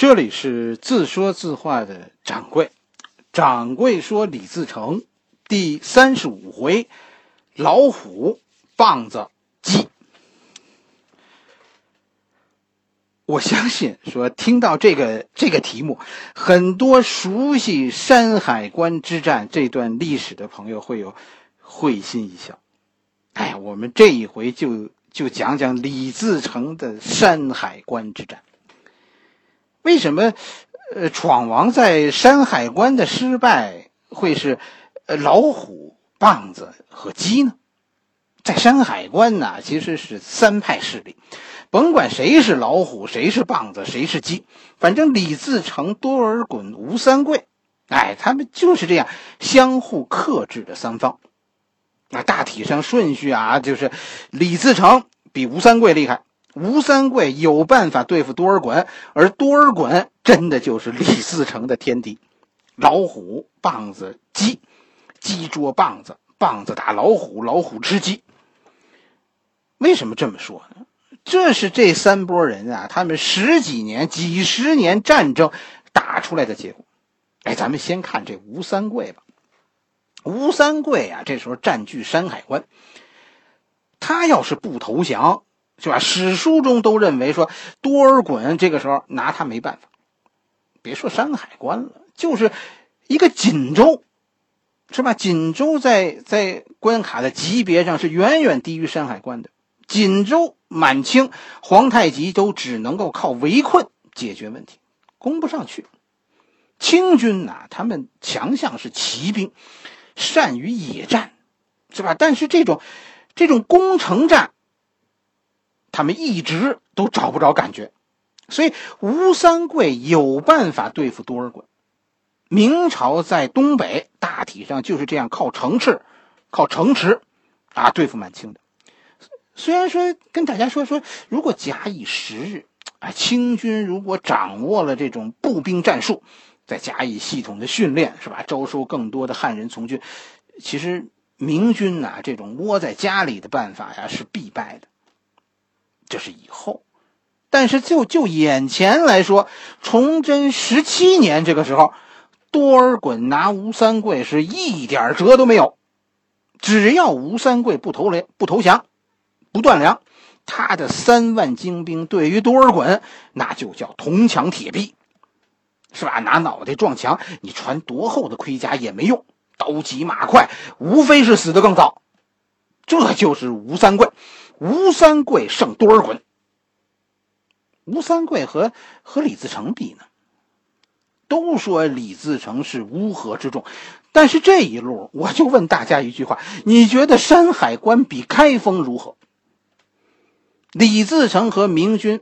这里是自说自话的掌柜，掌柜说李自成第三十五回，老虎棒子鸡。我相信说听到这个这个题目，很多熟悉山海关之战这段历史的朋友会有会心一笑。哎，我们这一回就就讲讲李自成的山海关之战。什么，呃，闯王在山海关的失败会是，呃，老虎、棒子和鸡呢？在山海关呢，其实是三派势力，甭管谁是老虎，谁是棒子，谁是鸡，反正李自成、多尔衮、吴三桂，哎，他们就是这样相互克制的三方。那大体上顺序啊，就是李自成比吴三桂厉害。吴三桂有办法对付多尔衮，而多尔衮真的就是李自成的天敌。老虎、棒子、鸡，鸡捉棒子，棒子打老虎，老虎吃鸡。为什么这么说呢？这是这三拨人啊，他们十几年、几十年战争打出来的结果。哎，咱们先看这吴三桂吧。吴三桂啊，这时候占据山海关，他要是不投降。是吧？史书中都认为说，多尔衮这个时候拿他没办法。别说山海关了，就是一个锦州，是吧？锦州在在关卡的级别上是远远低于山海关的。锦州满清皇太极都只能够靠围困解决问题，攻不上去。清军呐，他们强项是骑兵，善于野战，是吧？但是这种这种攻城战。他们一直都找不着感觉，所以吴三桂有办法对付多尔衮。明朝在东北大体上就是这样靠城池，靠城池啊对付满清的。虽然说跟大家说说，如果假以时日，啊，清军如果掌握了这种步兵战术，再加以系统的训练，是吧？招收更多的汉人从军，其实明军呐这种窝在家里的办法呀是必败的。这是以后，但是就就眼前来说，崇祯十七年这个时候，多尔衮拿吴三桂是一点辙都没有。只要吴三桂不投连不投降，不断粮，他的三万精兵对于多尔衮那就叫铜墙铁壁，是吧？拿脑袋撞墙，你穿多厚的盔甲也没用，刀急马快，无非是死得更早。这就是吴三桂。吴三桂胜多尔衮，吴三桂和和李自成比呢？都说李自成是乌合之众，但是这一路我就问大家一句话：你觉得山海关比开封如何？李自成和明军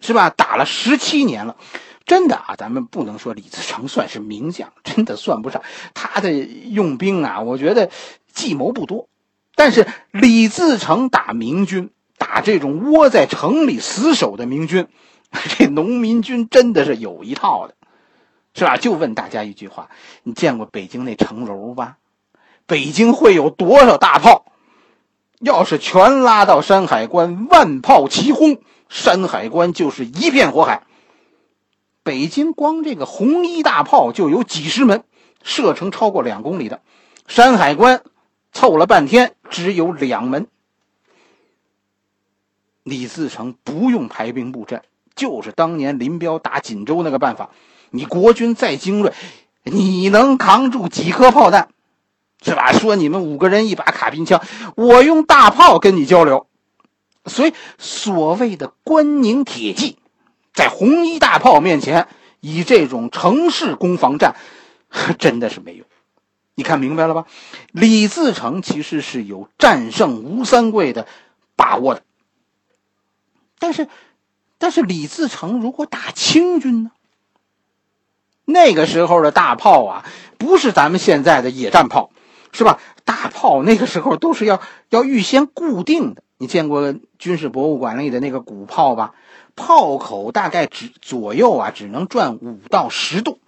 是吧？打了十七年了，真的啊，咱们不能说李自成算是名将，真的算不上。他的用兵啊，我觉得计谋不多。但是李自成打明军，打这种窝在城里死守的明军，这农民军真的是有一套的，是吧？就问大家一句话：你见过北京那城楼吧？北京会有多少大炮？要是全拉到山海关，万炮齐轰，山海关就是一片火海。北京光这个红衣大炮就有几十门，射程超过两公里的，山海关。凑了半天，只有两门。李自成不用排兵布阵，就是当年林彪打锦州那个办法。你国军再精锐，你能扛住几颗炮弹？是吧？说你们五个人一把卡宾枪，我用大炮跟你交流。所以所谓的关宁铁骑，在红衣大炮面前，以这种城市攻防战，真的是没用。你看明白了吧？李自成其实是有战胜吴三桂的把握的，但是，但是李自成如果打清军呢？那个时候的大炮啊，不是咱们现在的野战炮，是吧？大炮那个时候都是要要预先固定的。你见过军事博物馆里的那个古炮吧？炮口大概只左右啊，只能转五到十度。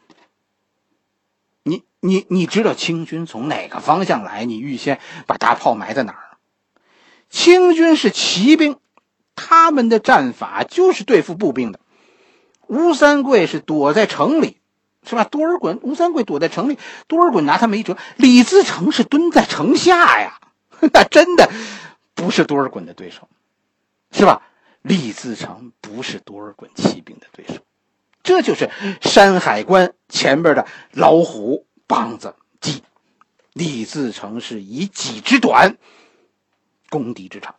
你你知道清军从哪个方向来？你预先把大炮埋在哪儿？清军是骑兵，他们的战法就是对付步兵的。吴三桂是躲在城里，是吧？多尔衮、吴三桂躲在城里，多尔衮拿他没辙。李自成是蹲在城下呀，那真的不是多尔衮的对手，是吧？李自成不是多尔衮骑兵的对手，这就是山海关前边的老虎梆子鸡。李自成是以己之短攻敌之长，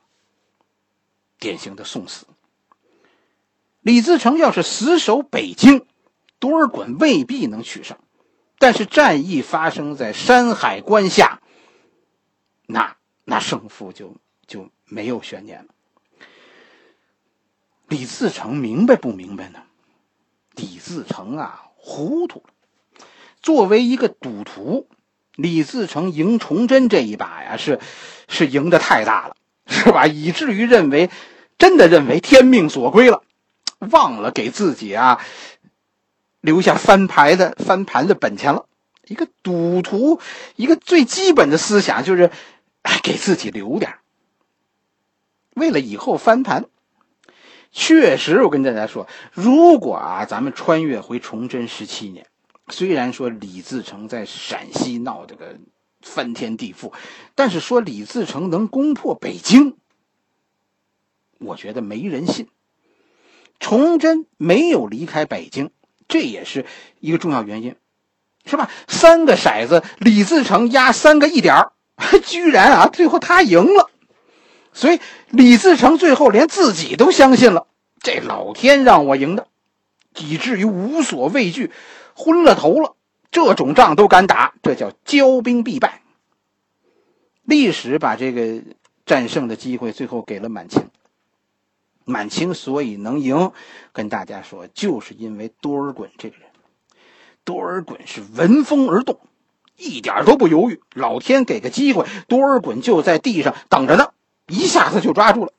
典型的送死。李自成要是死守北京，多尔衮未必能取胜。但是战役发生在山海关下，那那胜负就就没有悬念了。李自成明白不明白呢？李自成啊，糊涂了。作为一个赌徒，李自成赢崇祯这一把呀，是是赢的太大了，是吧？以至于认为，真的认为天命所归了。忘了给自己啊留下翻牌的翻盘的本钱了。一个赌徒，一个最基本的思想就是，给自己留点为了以后翻盘。确实，我跟大家说，如果啊，咱们穿越回崇祯十七年，虽然说李自成在陕西闹这个翻天地覆，但是说李自成能攻破北京，我觉得没人信。崇祯没有离开北京，这也是一个重要原因，是吧？三个骰子，李自成压三个一点儿，居然啊，最后他赢了。所以李自成最后连自己都相信了，这老天让我赢的，以至于无所畏惧，昏了头了。这种仗都敢打，这叫骄兵必败。历史把这个战胜的机会最后给了满清。满清所以能赢，跟大家说，就是因为多尔衮这个人。多尔衮是闻风而动，一点都不犹豫。老天给个机会，多尔衮就在地上等着呢，一下子就抓住了。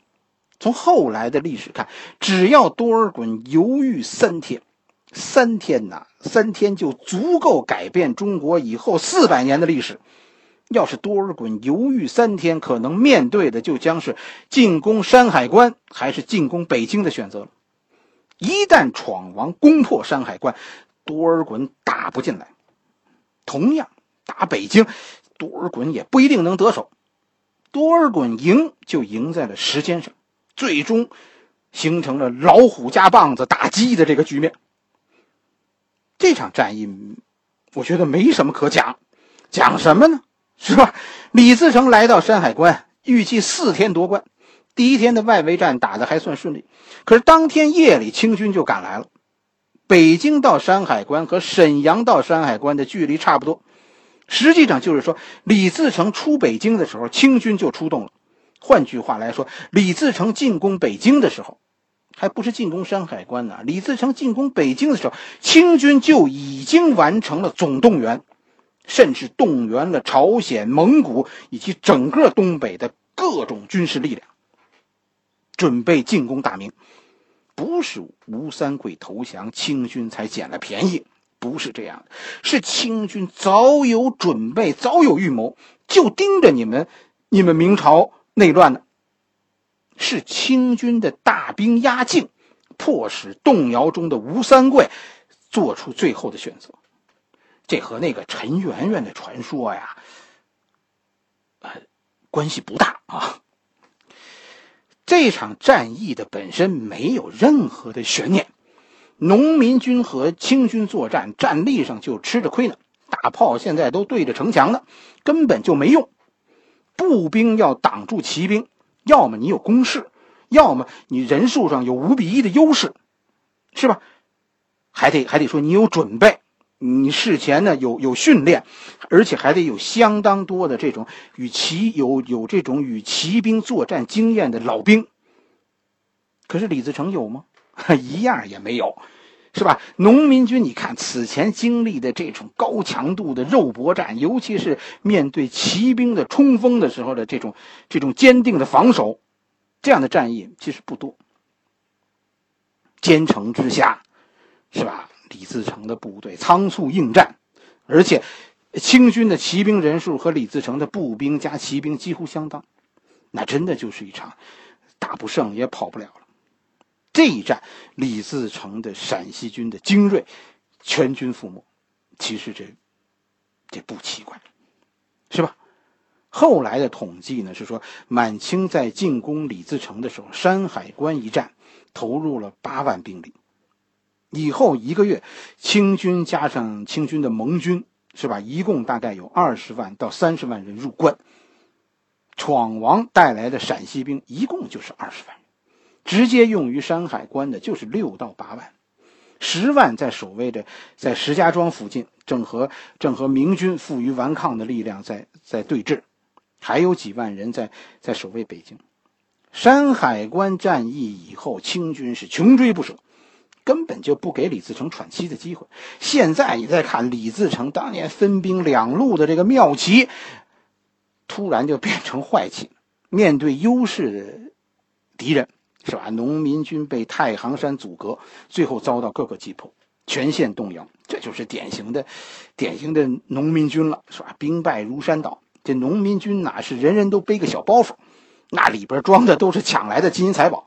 从后来的历史看，只要多尔衮犹豫三天，三天呐，三天就足够改变中国以后四百年的历史。要是多尔衮犹豫三天，可能面对的就将是进攻山海关还是进攻北京的选择。一旦闯王攻破山海关，多尔衮打不进来；同样打北京，多尔衮也不一定能得手。多尔衮赢就赢在了时间上，最终形成了老虎加棒子打鸡的这个局面。这场战役，我觉得没什么可讲，讲什么呢？是吧？李自成来到山海关，预计四天夺关。第一天的外围战打得还算顺利，可是当天夜里清军就赶来了。北京到山海关和沈阳到山海关的距离差不多，实际上就是说，李自成出北京的时候，清军就出动了。换句话来说，李自成进攻北京的时候，还不是进攻山海关呢。李自成进攻北京的时候，清军就已经完成了总动员。甚至动员了朝鲜、蒙古以及整个东北的各种军事力量，准备进攻大明。不是吴三桂投降，清军才捡了便宜，不是这样，是清军早有准备，早有预谋，就盯着你们，你们明朝内乱呢。是清军的大兵压境，迫使动摇中的吴三桂做出最后的选择。这和那个陈圆圆的传说呀，呃，关系不大啊。这场战役的本身没有任何的悬念，农民军和清军作战，战力上就吃着亏呢。大炮现在都对着城墙呢，根本就没用。步兵要挡住骑兵，要么你有攻势，要么你人数上有五比一的优势，是吧？还得还得说你有准备。你事前呢有有训练，而且还得有相当多的这种与骑有有这种与骑兵作战经验的老兵。可是李自成有吗？一样也没有，是吧？农民军，你看此前经历的这种高强度的肉搏战，尤其是面对骑兵的冲锋的时候的这种这种坚定的防守，这样的战役其实不多。坚城之下，是吧？李自成的部队仓促应战，而且清军的骑兵人数和李自成的步兵加骑兵几乎相当，那真的就是一场打不胜也跑不了了。这一战，李自成的陕西军的精锐全军覆没，其实这这不奇怪，是吧？后来的统计呢是说，满清在进攻李自成的时候，山海关一战投入了八万兵力。以后一个月，清军加上清军的盟军，是吧？一共大概有二十万到三十万人入关。闯王带来的陕西兵一共就是二十万人，直接用于山海关的就是六到八万，十万在守卫着在石家庄附近，正和正和明军负隅顽抗的力量在在对峙，还有几万人在在守卫北京。山海关战役以后，清军是穷追不舍。根本就不给李自成喘息的机会。现在你再看李自成当年分兵两路的这个妙棋，突然就变成坏棋。面对优势的敌人，是吧？农民军被太行山阻隔，最后遭到各个击破，全线动摇。这就是典型的、典型的农民军了，是吧？兵败如山倒。这农民军哪是人人都背个小包袱，那里边装的都是抢来的金银财宝。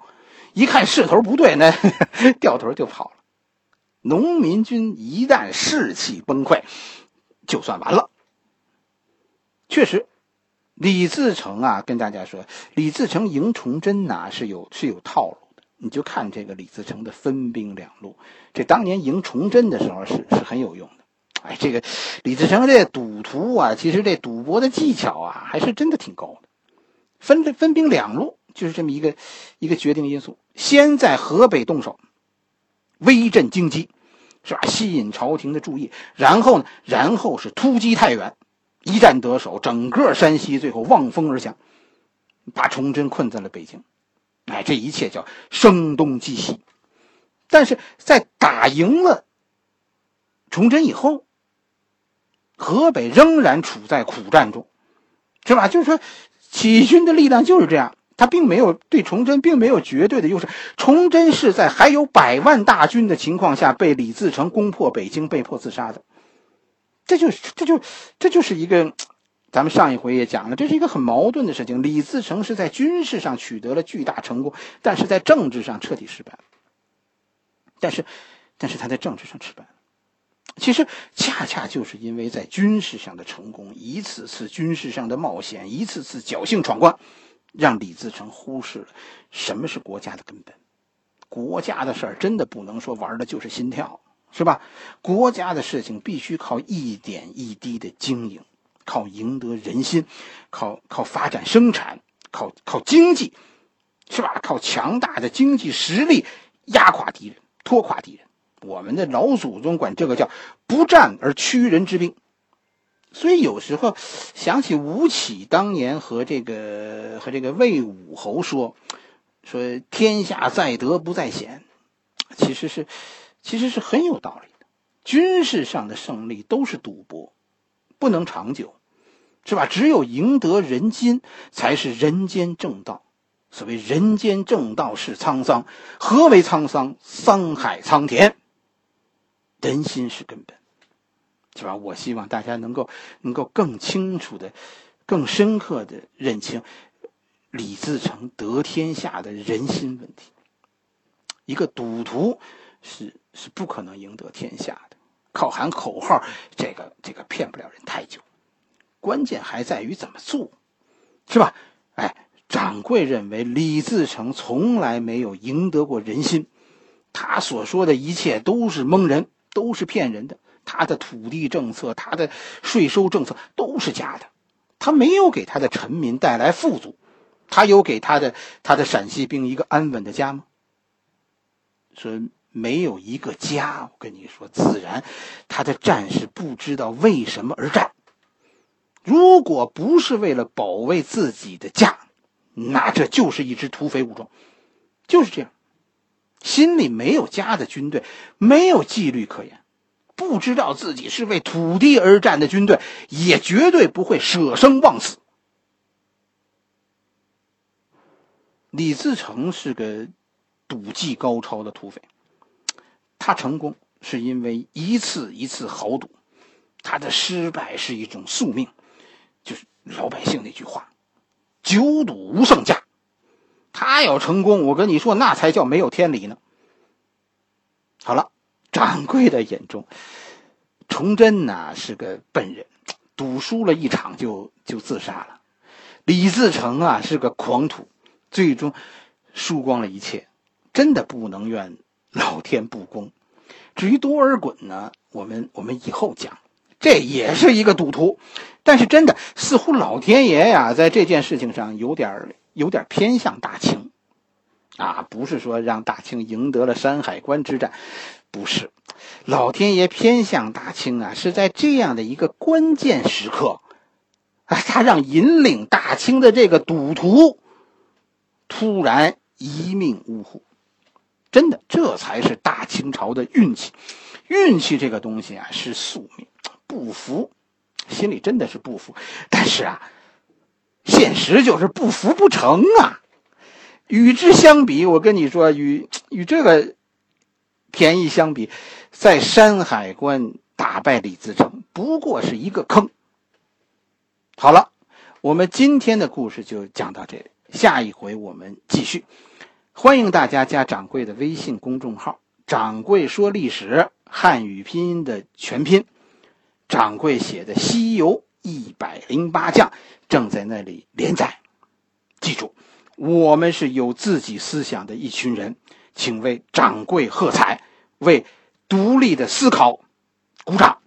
一看势头不对，那 掉头就跑了。农民军一旦士气崩溃，就算完了。确实，李自成啊，跟大家说，李自成迎崇祯呐是有是有套路的。你就看这个李自成的分兵两路，这当年迎崇祯的时候是是很有用的。哎，这个李自成这赌徒啊，其实这赌博的技巧啊，还是真的挺高的。分分兵两路。就是这么一个一个决定因素，先在河北动手，威震京畿，是吧？吸引朝廷的注意，然后呢，然后是突击太原，一战得手，整个山西最后望风而降，把崇祯困在了北京。哎，这一切叫声东击西。但是在打赢了崇祯以后，河北仍然处在苦战中，是吧？就是说，起义军的力量就是这样。他并没有对崇祯并没有绝对的优势，崇祯是在还有百万大军的情况下被李自成攻破北京，被迫自杀的。这就这就这就是一个，咱们上一回也讲了，这是一个很矛盾的事情。李自成是在军事上取得了巨大成功，但是在政治上彻底失败了。但是，但是他在政治上失败了。其实恰恰就是因为在军事上的成功，一次次军事上的冒险，一次次侥幸闯关。让李自成忽视了什么是国家的根本，国家的事儿真的不能说玩的就是心跳，是吧？国家的事情必须靠一点一滴的经营，靠赢得人心，靠靠发展生产，靠靠经济，是吧？靠强大的经济实力压垮敌人，拖垮敌人。我们的老祖宗管这个叫不战而屈人之兵。所以有时候想起吴起当年和这个和这个魏武侯说，说天下在德不在险，其实是其实是很有道理的。军事上的胜利都是赌博，不能长久，是吧？只有赢得人心，才是人间正道。所谓人间正道是沧桑，何为沧桑？桑海桑田，人心是根本。是吧？我希望大家能够能够更清楚的、更深刻的认清李自成得天下的人心问题。一个赌徒是是不可能赢得天下的，靠喊口号，这个这个骗不了人太久。关键还在于怎么做，是吧？哎，掌柜认为李自成从来没有赢得过人心，他所说的一切都是蒙人，都是骗人的。他的土地政策，他的税收政策都是假的，他没有给他的臣民带来富足，他有给他的他的陕西兵一个安稳的家吗？说没有一个家，我跟你说，自然他的战士不知道为什么而战。如果不是为了保卫自己的家，那这就是一支土匪武装，就是这样，心里没有家的军队，没有纪律可言。不知道自己是为土地而战的军队，也绝对不会舍生忘死。李自成是个赌技高超的土匪，他成功是因为一次一次豪赌，他的失败是一种宿命，就是老百姓那句话：“久赌无胜家。”他要成功，我跟你说，那才叫没有天理呢。好了，掌柜的眼中，崇祯呐是个笨人，赌输了一场就就自杀了。李自成啊是个狂徒，最终输光了一切，真的不能怨老天不公。至于多尔衮呢，我们我们以后讲，这也是一个赌徒，但是真的似乎老天爷呀在这件事情上有点有点偏向大清，啊，不是说让大清赢得了山海关之战，不是，老天爷偏向大清啊，是在这样的一个关键时刻。啊他让引领大清的这个赌徒突然一命呜呼，真的，这才是大清朝的运气。运气这个东西啊，是宿命，不服，心里真的是不服。但是啊，现实就是不服不成啊。与之相比，我跟你说，与与这个便宜相比，在山海关打败李自成，不过是一个坑。好了，我们今天的故事就讲到这里，下一回我们继续。欢迎大家加掌柜的微信公众号“掌柜说历史”，汉语拼音的全拼。掌柜写的《西游一百零八将》正在那里连载。记住，我们是有自己思想的一群人，请为掌柜喝彩，为独立的思考鼓掌。